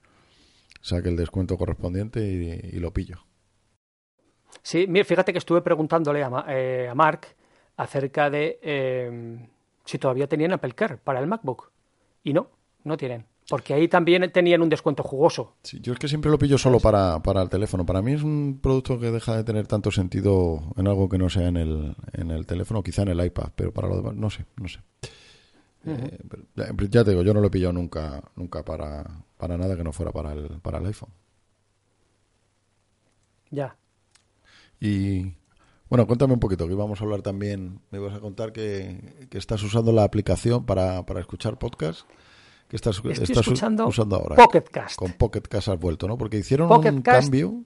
saque el descuento correspondiente y, y lo pillo. Sí, mira, fíjate que estuve preguntándole a, eh, a Mark acerca de eh, si todavía tenían Apple Care para el MacBook. Y no, no tienen. Porque ahí también tenían un descuento jugoso. Sí, yo es que siempre lo pillo solo para, para el teléfono. Para mí es un producto que deja de tener tanto sentido en algo que no sea en el, en el teléfono, quizá en el iPad, pero para lo demás, no sé, no sé. Eh, pero ya, te digo, yo no lo he pillado nunca, nunca para, para nada que no fuera para el, para el iPhone. Ya. Y bueno, cuéntame un poquito, que íbamos a hablar también, me ibas a contar que, que estás usando la aplicación para, para escuchar podcast. que estás, Estoy estás escuchando usando ahora? Pocket Cast. Con Pocket Cast has vuelto, ¿no? Porque hicieron Pocket un Cast. cambio.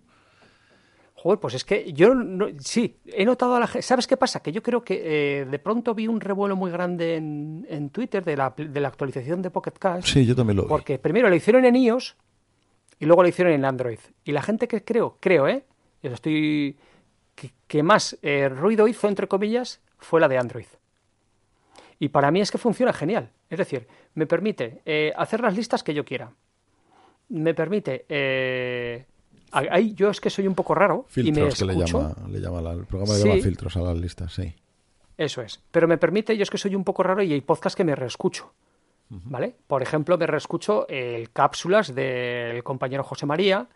Joder, pues es que yo no- sí, he notado a la gente. ¿Sabes qué pasa? Que yo creo que eh, de pronto vi un revuelo muy grande en, en Twitter de la, de la actualización de Pocket Cast. Sí, yo también lo vi. Porque primero lo hicieron en iOS y luego lo hicieron en Android. Y la gente que creo, creo, ¿eh? Yo estoy. que, que más eh, ruido hizo, entre comillas, fue la de Android. Y para mí es que funciona genial. Es decir, me permite eh, hacer las listas que yo quiera. Me permite. Ahí yo es que soy un poco raro y me Filtros que le escucho. llama, le llama la- el programa le Sí. llama filtros a las listas, sí. Eso es. Pero me permite, yo es que soy un poco raro y hay podcasts que me reescucho. ¿Vale? Por ejemplo, me reescucho el cápsulas del compañero José María,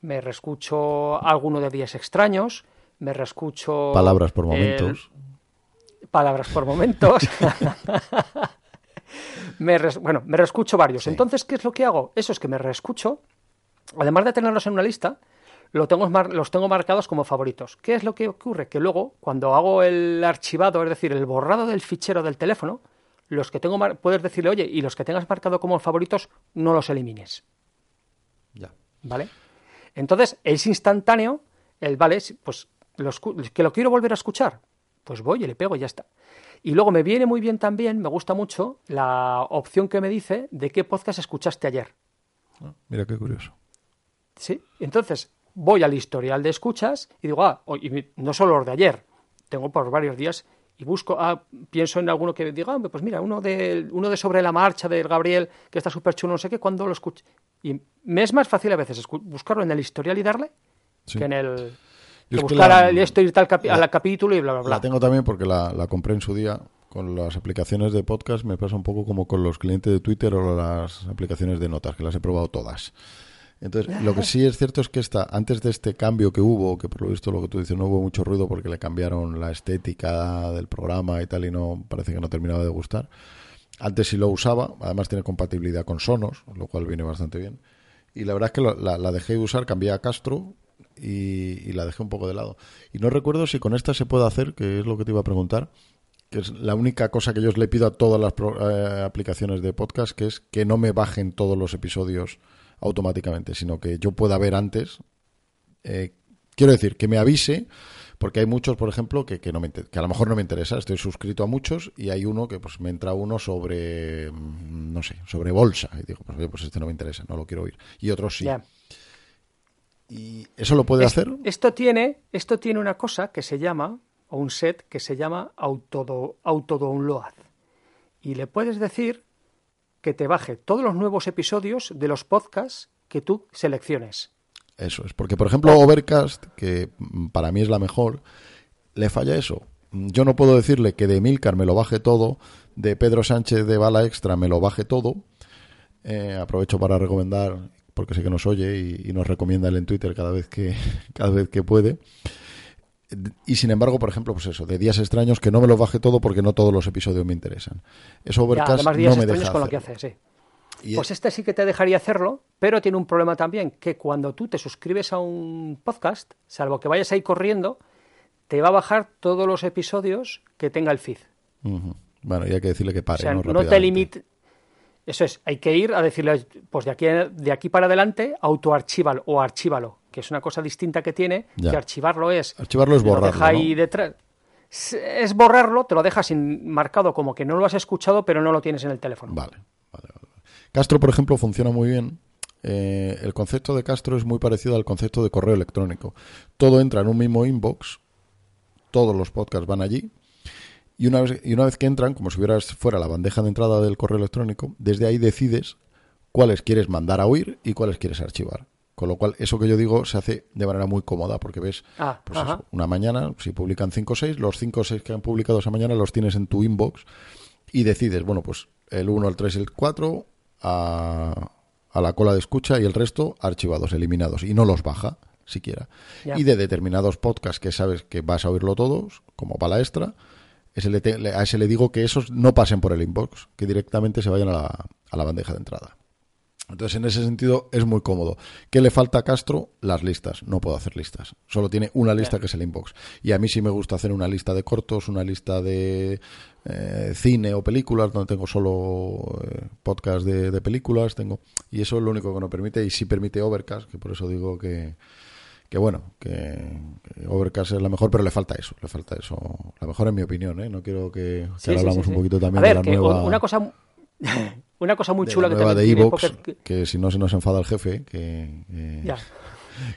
me reescucho alguno de Días Extraños, me reescucho. Palabras por el- momentos. Palabras por momentos. me res- Bueno, me reescucho varios. Sí. Entonces, ¿qué es lo que hago? Eso es que me reescucho, además de tenerlos en una lista, lo tengo mar- los tengo marcados como favoritos. ¿Qué es lo que ocurre? Que luego, cuando hago el archivado, es decir, el borrado del fichero del teléfono, los que tengo mar- puedes decirle, oye, y los que tengas marcado como favoritos, no los elimines. Ya. ¿Vale? Entonces, es instantáneo el, vale, pues lo escu- que lo quiero volver a escuchar, pues voy y le pego y ya está. Y luego me viene muy bien también, me gusta mucho, la opción que me dice de qué podcast escuchaste ayer. Ah, Mira qué curioso. ¿Sí? Entonces, voy al historial de escuchas y digo, ah, y no solo los de ayer, tengo por varios días y busco, ah, pienso en alguno que diga, ah, pues mira, uno de, uno de sobre la marcha del Gabriel, que está súper chulo, no sé qué, cuando lo escucho. Y me es más fácil a veces buscarlo en el historial y darle Sí. que en el... Que es buscar la- al- esto, ir tal capi- la- al capítulo y bla, bla, bla. La tengo también porque la, la compré en su día con las aplicaciones de podcast me pasa un poco como con los clientes de Twitter o las aplicaciones de notas, que las he probado todas. Entonces, lo que sí es cierto es que esta, antes de este cambio que hubo, que por lo visto lo que tú dices, no hubo mucho ruido porque le cambiaron la estética del programa y tal, y no parece que no terminaba de gustar. Antes sí lo usaba, además tiene compatibilidad con Sonos, lo cual viene bastante bien. Y la verdad es que la, la dejé de usar, cambié a Castro y, la dejé un poco de lado. Y no recuerdo si con esta se puede hacer, que es lo que te iba a preguntar, que es la única cosa que yo le pido a todas las eh, aplicaciones de podcast, que es que no me bajen todos los episodios automáticamente, sino que yo pueda ver antes. Eh, quiero decir, que me avise, porque hay muchos, por ejemplo, que, que, no me, que a lo mejor no me interesa. Estoy suscrito a muchos y hay uno que pues me entra uno sobre, mm, no sé, sobre bolsa. Y digo, pues, pues este no me interesa, no lo quiero oír. Y otros sí. ¿Y eso lo puede hacer? Esto tiene, esto tiene una cosa que se llama, o un set que se llama auto, autodownload. Y le puedes decir que te baje todos los nuevos episodios de los podcasts que tú selecciones. Eso es, porque por ejemplo Overcast, que para mí es la mejor, le falla eso. Yo no puedo decirle que de Milcar me lo baje todo, de Pedro Sánchez de Bala Extra me lo baje todo. Eh, aprovecho para recomendar porque sé que nos oye y, nos recomienda él en Twitter cada vez que, cada vez que puede. Y sin embargo, por ejemplo, pues eso, de días extraños, que no me lo baje todo porque no todos los episodios me interesan. Eso Overcast no me deja con lo que hace, sí. pues este sí que te dejaría hacerlo, pero tiene un problema también, que cuando tú te suscribes a un podcast, salvo que vayas ahí corriendo, te va a bajar todos los episodios que tenga el feed. Bueno, y hay que decirle que pare. no, no te limite eso es, hay que ir a decirle, pues de aquí, de aquí para adelante, autoarchívalo o archívalo, que es una cosa distinta que tiene, que archivarlo es... Archivarlo es borrarlo, ahí detrás. Es borrarlo, te lo dejas marcado como que no lo has escuchado, pero no lo tienes en el teléfono. Vale, vale, Castro, por ejemplo, funciona muy bien. Eh, el concepto de Castro es muy parecido al concepto de correo electrónico. Todo entra en un mismo inbox, todos los podcasts van allí, y una, vez, y una vez que entran, como si hubieras fuera la bandeja de entrada del correo electrónico, desde ahí decides cuáles quieres mandar a oír y cuáles quieres archivar. Con lo cual, eso que yo digo se hace de manera muy cómoda, porque ves, ah, pues una mañana, si publican 5 o 6, los 5 o 6 que han publicado esa mañana los tienes en tu inbox y decides, bueno, pues el 1, el 3 y el 4 a, a la cola de escucha y el resto archivados, eliminados, y no los baja siquiera. Y de determinados podcasts que sabes que vas a oírlo todos, como extra a ese le digo que esos no pasen por el inbox, que directamente se vayan a la, a la bandeja de entrada. Entonces, en ese sentido, es muy cómodo. ¿Qué le falta a Castro? Las listas. No puedo hacer listas. Solo tiene una lista que es el inbox. Y a mí sí me gusta hacer una lista de cortos, una lista de eh, cine o películas, donde tengo solo eh, podcast de, de, películas. tengo Y eso es lo único que no permite. Y sí permite Overcast, que por eso digo que, que bueno, que, Overcast es la mejor, pero le falta eso, le falta eso. La mejor en mi opinión, ¿eh? No quiero que, hablamos un poquito también de la nueva... Una cosa, una cosa muy chula que nueva de Evox, que... si no se nos enfada el jefe, que,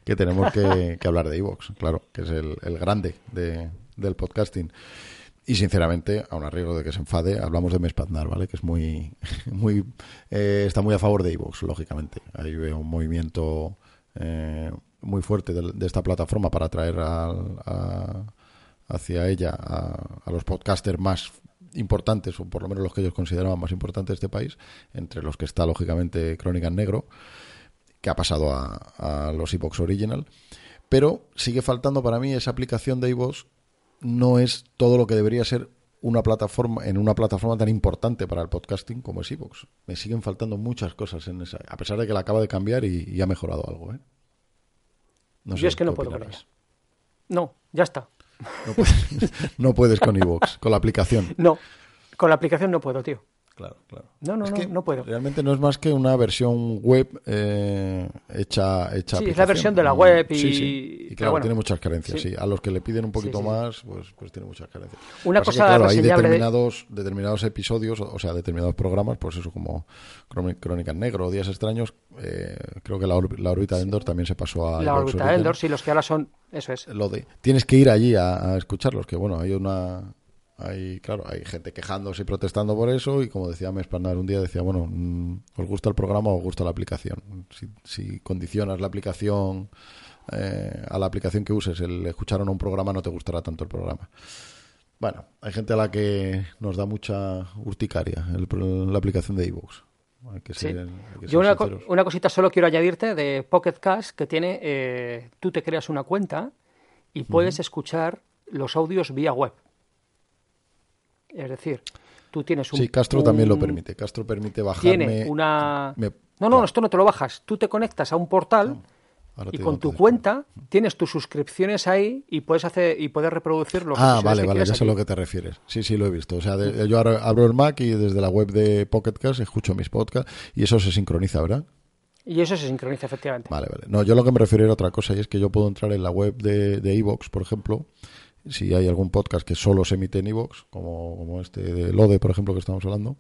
que tenemos que, hablar de Evox, claro, que es el, grande de, del podcasting. Y sinceramente, a un arriesgo de que se enfade, hablamos de Mespatnar, ¿vale? Que es muy, muy, eh, está muy a favor de Evox, lógicamente. Ahí veo un movimiento eh, muy fuerte de, esta plataforma para atraer hacia ella a, los podcasters más importantes, o por lo menos los que ellos consideraban más importantes de este país, entre los que está lógicamente Crónica en Negro, que ha pasado a, los iVoox Original. Pero sigue faltando para mí esa aplicación de iVoox, no es todo lo que debería ser una plataforma en una plataforma tan importante para el podcasting como es iVoox. Me siguen faltando muchas cosas en esa, a pesar de que la acaba de cambiar y, y ha mejorado algo. ¿eh? Yo es que no puedo con. No, ya está. No puedes, con iVoox, con la aplicación. No, con la aplicación no puedo, tío. Claro, claro. No, no, no, no puedo. Realmente no es más que una versión web eh, hecha, hecha. Sí, es la versión de la web y. Sí, Y claro, tiene muchas carencias, sí. A los que le piden un poquito más, pues, pues tiene muchas carencias. Una cosa claro, hay determinados, determinados episodios, o sea, determinados programas, pues eso, como Crónica en Negro, Días Extraños, eh, creo que la, la órbita de Endor también se pasó a. La órbita de Endor, sí, los que ahora son. Eso es. Lo de. Tienes que ir allí a, a escucharlos, que bueno, hay una hay, claro, hay gente quejándose y protestando por eso y como decía Mespanar un día, decía, bueno, mm, ¿os gusta el programa o os gusta la aplicación? Si, condicionas la aplicación eh, a la aplicación que uses, el escuchar o no un programa, no te gustará tanto el programa. Bueno, hay gente a la que nos da mucha urticaria el- la aplicación de iVoox. Que Sí. ser- hay que Yo una, co- una cosita solo quiero añadirte de Pocket Cast que tiene, eh, tú te creas una cuenta y puedes escuchar los audios vía web. Es decir, tú tienes un... Sí, Castro también lo permite. Castro permite bajarme... Tiene una... me- No, no, esto no te lo bajas. Tú te conectas a un portal y con tu cuenta tienes tus suscripciones ahí y puedes hacer y puedes reproducir los Ah, vale, vale, ya sé a lo que te refieres. Sí, sí, lo he visto. O sea, de- yo abro el Mac y desde la web de Pocket Cast escucho mis podcasts y eso se sincroniza, ¿verdad? Y eso se sincroniza efectivamente. Vale, vale. No, yo lo que me refiero era otra cosa y es que yo puedo entrar en la web de de Evox, por ejemplo, si hay algún podcast que solo se emite en Evox, como, como este de Lode, por ejemplo, que estamos hablando,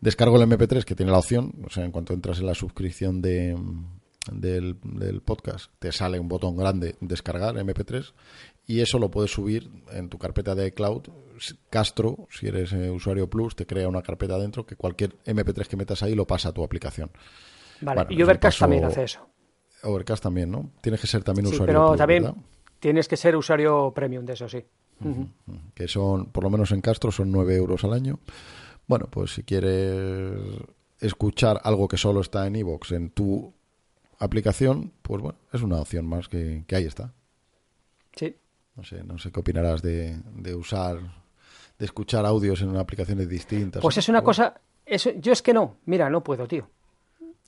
descargo el MP3 que tiene la opción, o sea, en cuanto entras en la suscripción de, del, del podcast, te sale un botón grande, descargar MP3, y eso lo puedes subir en tu carpeta de iCloud. Castro, si eres eh, usuario Plus, te crea una carpeta dentro que cualquier MP3 que metas ahí lo pasa a tu aplicación. Vale, Bueno, y Overcast también hace eso. Overcast también, ¿no? Tienes que ser también Sí, usuario pero Plus, también ¿verdad? Tienes que ser usuario premium de eso, sí. Que son, por lo menos en Castro, son 9 euros al año. Bueno, pues si quieres escuchar algo que solo está en iVoox en tu aplicación, pues bueno, es una opción más que, que ahí está. Sí. No sé, no sé qué opinarás de, de usar, de escuchar audios en aplicaciones distintas. Pues es una Bueno, cosa. Eso, yo es que no, mira, no puedo, tío.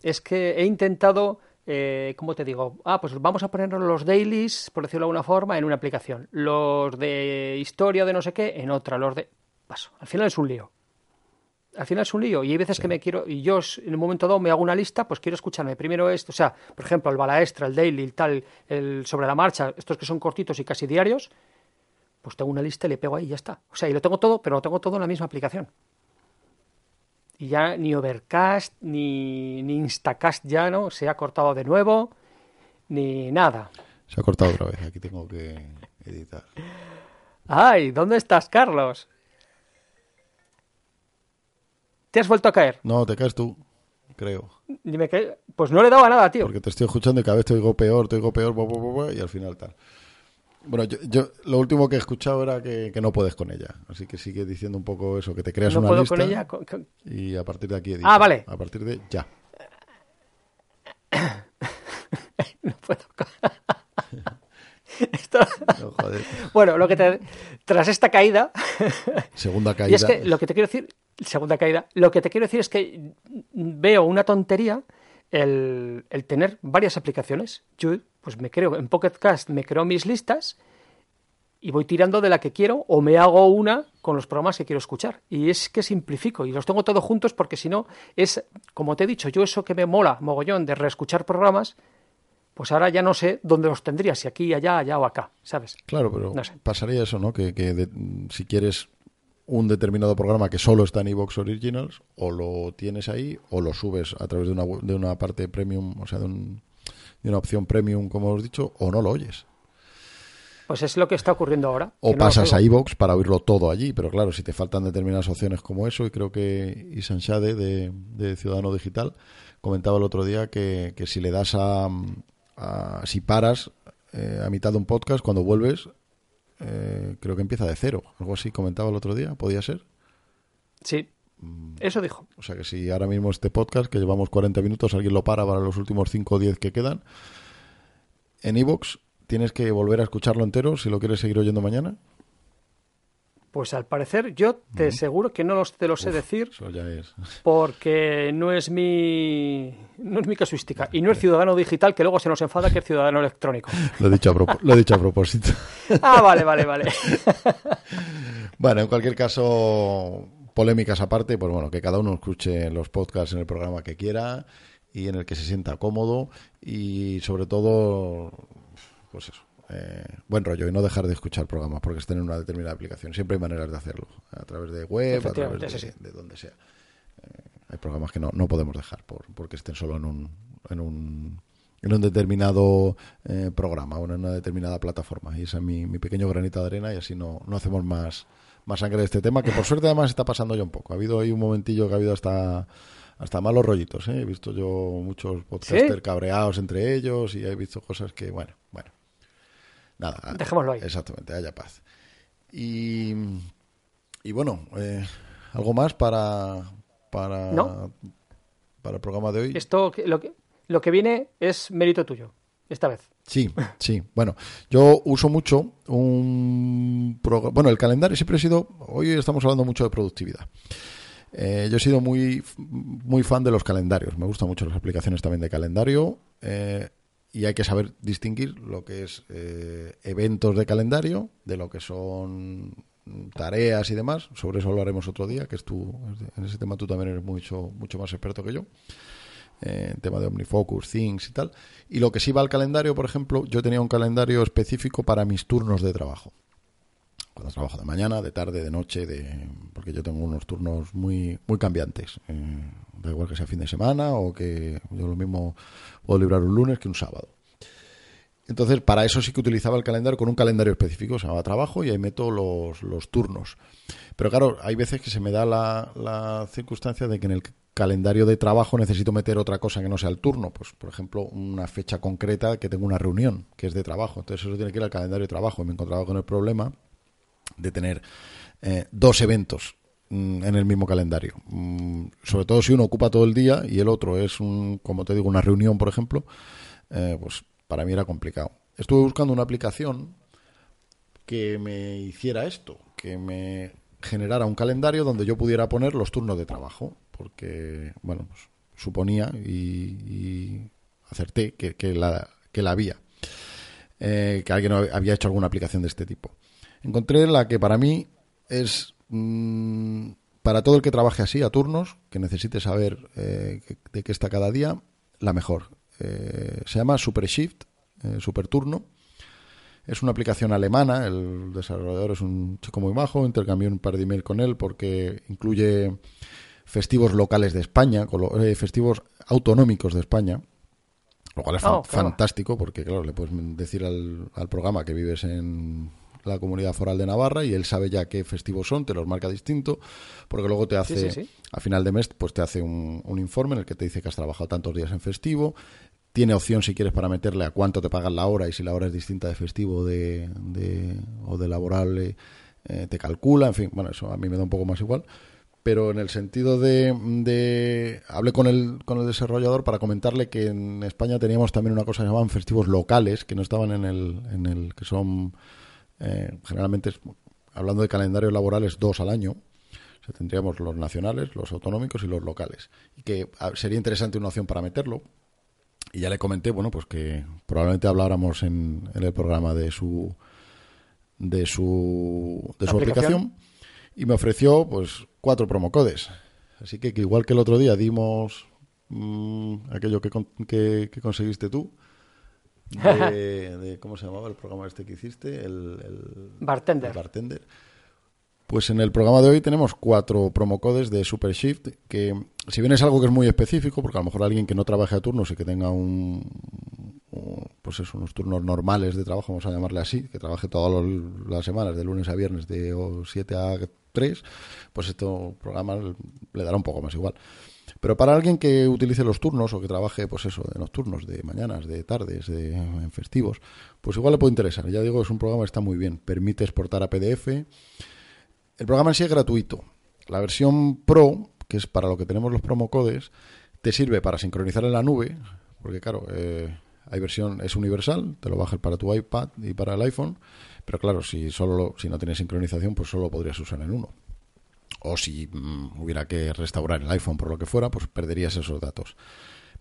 Es que he intentado, eh, ¿cómo te digo? Ah, pues vamos a poner los dailies, por decirlo de alguna forma, en una aplicación. Los de historia de no sé qué, en otra. Los de. Paso. Al final es un lío. Al final es un lío. Y hay veces que me quiero. Y yo, en un momento dado, me hago una lista, pues quiero escucharme primero esto. O sea, por ejemplo, el bala extra, el daily, el tal, el sobre la marcha, estos que son cortitos y casi diarios. Pues tengo una lista y le pego ahí y ya está. O sea, y lo tengo todo, pero lo tengo todo en la misma aplicación. Y ya ni Overcast, ni, ni Instacast ya no, se ha cortado de nuevo, ni nada. Se ha cortado otra vez, aquí tengo que editar. ¡Ay! ¿Dónde estás, Carlos? ¿Te has vuelto a caer? No, te caes tú, creo. Dime que... Pues no le daba nada, tío. Porque te estoy escuchando y cada vez te oigo peor, te oigo peor, bu, bu, bu, y al final tal. Bueno, yo, yo lo último que he escuchado era que, que no puedes con ella. Así que sigue diciendo un poco eso, que te creas no una puedo lista con ella. con- con- y a partir de aquí edita. Ah, vale. A partir de ya. No puedo. Esto- No, joder. Bueno, lo que te... Tras esta caída... Segunda Y caída. es que lo que te quiero decir, segunda caída, lo que te quiero decir es que veo una tontería el, el tener varias aplicaciones. Yo, pues me creo, en Pocket Cast me creo mis listas y voy tirando de la que quiero o me hago una con los programas que quiero escuchar. Y es que simplifico y los tengo todos juntos porque si no es, como te he dicho, yo eso que me mola mogollón de reescuchar programas, pues ahora ya no sé dónde los tendría, si aquí, allá, allá o acá, ¿sabes? Claro, pero No sé. pasaría eso, ¿no? Que, que de- si quieres un determinado programa que solo está en iVoox Originals, o lo tienes ahí, o lo subes a través de una, de una parte premium, o sea, de, un- de una opción premium, como hemos dicho, o no lo oyes. Pues es lo que está ocurriendo ahora. O no pasas a iVoox para oírlo todo allí, pero claro, si te faltan determinadas opciones como eso, y creo que Isan Shade de, de Ciudadano Digital comentaba el otro día que, que si le das a, a- si paras eh, a mitad de un podcast, cuando vuelves, eh, creo que empieza de cero, algo así comentaba el otro día, podía ser. Sí. Eso dijo. O sea que si ahora mismo este podcast, que llevamos 40 minutos, alguien lo para para los últimos 5 o 10 que quedan, en iVoox tienes que volver a escucharlo entero si lo quieres seguir oyendo mañana. Pues al parecer yo te aseguro que no los, te lo sé decir Eso ya es. porque no es mi no es mi casuística y no es ciudadano digital que luego se nos enfada que es ciudadano electrónico. Lo he dicho a, lo he dicho a propósito. Ah, vale, vale, vale. Bueno, en cualquier caso, polémicas aparte, pues bueno, que cada uno escuche los podcasts en el programa que quiera y en el que se sienta cómodo y sobre todo, pues eso, eh, buen rollo y no dejar de escuchar programas porque estén en una determinada aplicación. Siempre hay maneras de hacerlo, a través de web, a través de, sí, de donde sea. Eh, hay programas que no, no podemos dejar por, porque estén solo en un, en un, en un determinado eh, programa o en una determinada plataforma. Y ese es mi, mi pequeño granito de arena y así no, no hacemos más, más sangre de este tema, que por suerte además está pasando ya un poco. Ha habido ahí un momentillo que ha habido hasta hasta malos rollitos, ¿eh? He visto yo muchos podcasters ¿Sí? cabreados entre ellos y he visto cosas que, bueno, bueno. Nada. Dejémoslo ahí. Exactamente, haya paz. Y y bueno, eh, ¿algo más para, para, ¿No? para el programa de hoy? Esto, lo que, lo que viene es mérito tuyo, esta vez. Sí, sí. Bueno, yo uso mucho un. Bueno, el calendario siempre he sido. Hoy estamos hablando mucho de productividad. Eh, yo he sido muy, muy fan de los calendarios. Me gustan mucho las aplicaciones también de calendario. Eh, y hay que saber distinguir lo que es eh, eventos de calendario de lo que son tareas y demás. Sobre eso hablaremos otro día, que es tú, en ese tema tú también eres mucho, mucho más experto que yo. Eh, tema de OmniFocus, Things y tal. Y lo que sí va al calendario, por ejemplo, yo tenía un calendario específico para mis turnos de trabajo. Cuando trabajo de mañana, de tarde, de noche, de porque yo tengo unos turnos muy muy cambiantes. Eh, da igual que sea fin de semana o que yo lo mismo puedo librar un lunes que un sábado. Entonces, para eso sí que utilizaba el calendario con un calendario específico, se llamaba trabajo y ahí meto los, los turnos. Pero claro, hay veces que se me da la, la circunstancia de que en el calendario de trabajo necesito meter otra cosa que no sea el turno. Pues, por ejemplo, una fecha concreta que tengo una reunión que es de trabajo. Entonces, eso tiene que ir al calendario de trabajo. Me he encontrado con el problema de tener eh, dos eventos mm, en el mismo calendario. Mm, sobre todo si uno ocupa todo el día y el otro es, un, como te digo, una reunión, por ejemplo, eh, pues para mí era complicado. Estuve buscando una aplicación que me hiciera esto, que me generara un calendario donde yo pudiera poner los turnos de trabajo, porque, bueno, pues, suponía y, acerté que, la, que la había, eh, que alguien había hecho alguna aplicación de este tipo. Encontré la que para mí es, mm, para todo el que trabaje así, a turnos, que necesite saber eh, de qué está cada día, la mejor. Eh, se llama Super Shift, Super Turno. Es una aplicación alemana, el desarrollador es un chico muy majo, intercambié un par de email con él porque incluye festivos locales de España, eh, festivos autonómicos de España, lo cual es Oh, claro. fantástico porque, claro, le puedes decir al, al programa que vives en la comunidad foral de Navarra y él sabe ya qué festivos son, te los marca distinto, porque luego te hace, sí, sí. a final de mes, pues te hace un, un informe en el que te dice que has trabajado tantos días en festivo, tiene opción si quieres para meterle a cuánto te pagan la hora y si la hora es distinta de festivo de, de- o de laborable eh, te calcula, en fin, bueno, eso a mí me da un poco más igual. Pero en el sentido de, de hablé con el, con el desarrollador para comentarle que en España teníamos también una cosa que llamaban festivos locales, que no estaban en el, en el que son eh, generalmente, hablando de calendarios laborales, dos al año. O sea, tendríamos los nacionales, los autonómicos y los locales. Y que ah, sería interesante una opción para meterlo. Y ya le comenté, bueno, pues que probablemente habláramos en, en el programa de su de su de su Aplicación. aplicación. Y me ofreció pues cuatro promocodes. Así que, que igual que el otro día dimos mm, aquello que, que, que conseguiste tú, de, de- ¿cómo se llamaba el programa este que hiciste? El, el- Bartender. el bartender. Pues en el programa de hoy tenemos cuatro promocodes de Super Shift, que si bien es algo que es muy específico, porque a lo mejor alguien que no trabaje a turnos y que tenga un, un- pues eso, unos turnos normales de trabajo, vamos a llamarle así, que trabaje todas las semanas, de lunes a viernes, de 7 a 3, pues este programa le dará un poco más igual. Pero para alguien que utilice los turnos o que trabaje, pues eso, de nocturnos, de mañanas, de tardes, de en festivos, pues igual le puede interesar. Ya digo, es un programa que está muy bien. Permite exportar a PDF. El programa en sí es gratuito. La versión Pro, que es para lo que tenemos los promocodes, te sirve para sincronizar en la nube, porque claro, eh, hay versión, es universal, te lo bajas para tu iPad y para el iPhone, pero claro, si solo lo- si no tienes sincronización, pues solo lo podrías usar en uno. O si mm, hubiera que restaurar el iPhone por lo que fuera, pues perderías esos datos.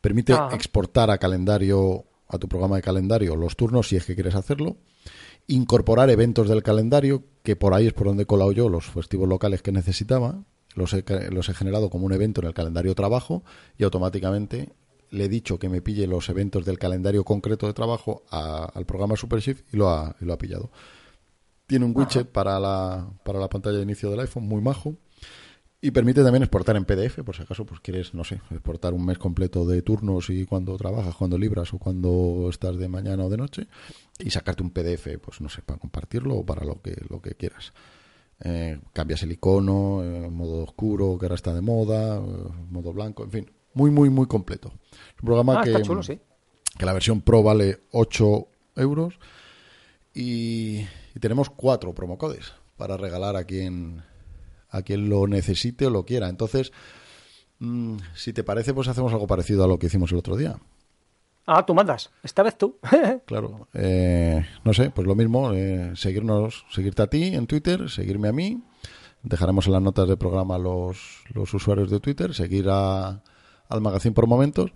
Permite Ajá. exportar a calendario, a tu programa de calendario, los turnos si es que quieres hacerlo. Incorporar eventos del calendario, que por ahí es por donde he colado yo los festivos locales que necesitaba. Los he, los he generado como un evento en el calendario trabajo y automáticamente le he dicho que me pille los eventos del calendario concreto de trabajo a- al programa SuperShift y lo ha, y lo ha pillado. Tiene un widget para la, para la pantalla de inicio del iPhone, muy majo. Y permite también exportar en PDF, por si acaso pues quieres, no sé, exportar un mes completo de turnos y cuando trabajas, cuando libras o cuando estás de mañana o de noche y sacarte un PDF, pues no sé, para compartirlo o para lo que lo que quieras. Eh, cambias el icono, eh, modo oscuro, que ahora está de moda, eh, modo blanco, en fin, muy, muy, muy completo. Es un programa Ah, que, está chulo, sí. que la versión Pro vale 8 euros y, y tenemos cuatro promocodes para regalar aquí en, a quien lo necesite o lo quiera. Entonces, mm, si te parece, pues hacemos algo parecido a lo que hicimos el otro día. Ah, tú mandas. Esta vez tú. claro. Eh, no sé, pues lo mismo. Eh, seguirnos, seguirte a ti en Twitter, seguirme a mí. Dejaremos en las notas del programa los, los usuarios de Twitter, seguir a, al magazine por momentos.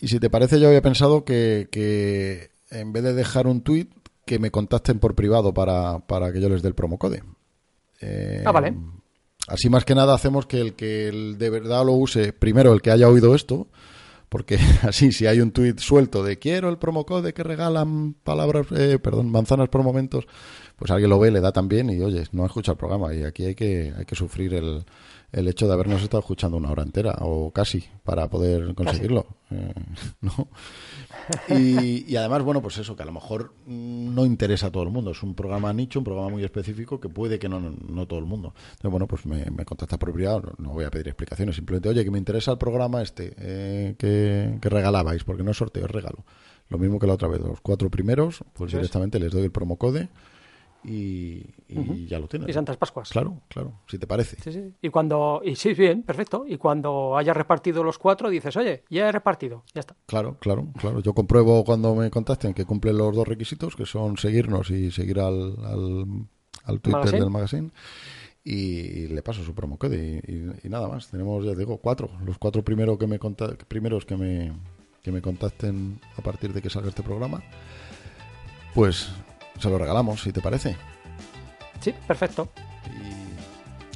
Y si te parece, yo había pensado que, que en vez de dejar un tweet, que me contacten por privado para, para que yo les dé el promocode. Eh, ah, vale. Así más que nada hacemos que el que de verdad lo use, primero el que haya oído esto, porque así si hay un tuit suelto de quiero el promocode que regalan palabras, eh, perdón, manzanas por momentos, pues alguien lo ve, le da también y oye, no escucha el programa y aquí hay que, hay que sufrir el, el hecho de habernos estado escuchando una hora entera o casi para poder conseguirlo. Eh, ¿no? y, además, bueno, pues eso, que a lo mejor no interesa a todo el mundo. Es un programa nicho, un programa muy específico que puede que no, no, todo el mundo. Entonces, bueno, pues me, me contacta por privado, no, voy a pedir explicaciones, simplemente, oye, que me interesa el programa este eh, que, que, regalabais, porque no es sorteo, es regalo. Lo mismo que la otra vez, los cuatro primeros, pues directamente les doy el promocode y, ya lo tienes. Y Santas Pascuas. Claro, claro, si te parece. Sí, sí. Y cuando, y sí, bien, perfecto. Y cuando hayas repartido los cuatro, dices, oye, ya he repartido, ya está. Claro, claro, claro. Yo compruebo cuando me contacten que cumplen los dos requisitos, que son seguirnos y seguir al, al, Twitter del magazine. Y, le paso su promo y, y, nada más. Tenemos, ya digo, cuatro. Los cuatro primeros que me primeros que me, que me contacten a partir de que salga este programa. Pues se lo regalamos, si te parece. Sí, perfecto.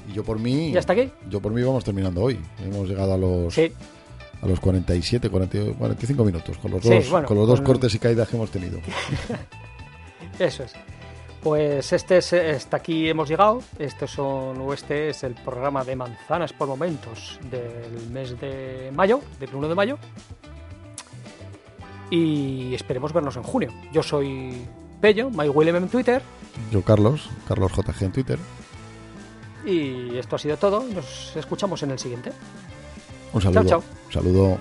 Y, yo por mí. ¿Y hasta aquí? Yo por mí vamos terminando hoy. Hemos llegado a los. A los 47, 45 minutos, con los dos, con los dos cortes y caídas que hemos tenido. Eso es. Pues este es, hasta aquí hemos llegado. Este, son, este es el programa de manzanas por momentos del mes de mayo, del 1 de mayo. Y esperemos vernos en junio. Yo soy Pello, William en Twitter. Yo Carlos, Carlos JG en Twitter. Y esto ha sido todo. Nos escuchamos en el siguiente. Un saludo. Chao, chao. Un saludo.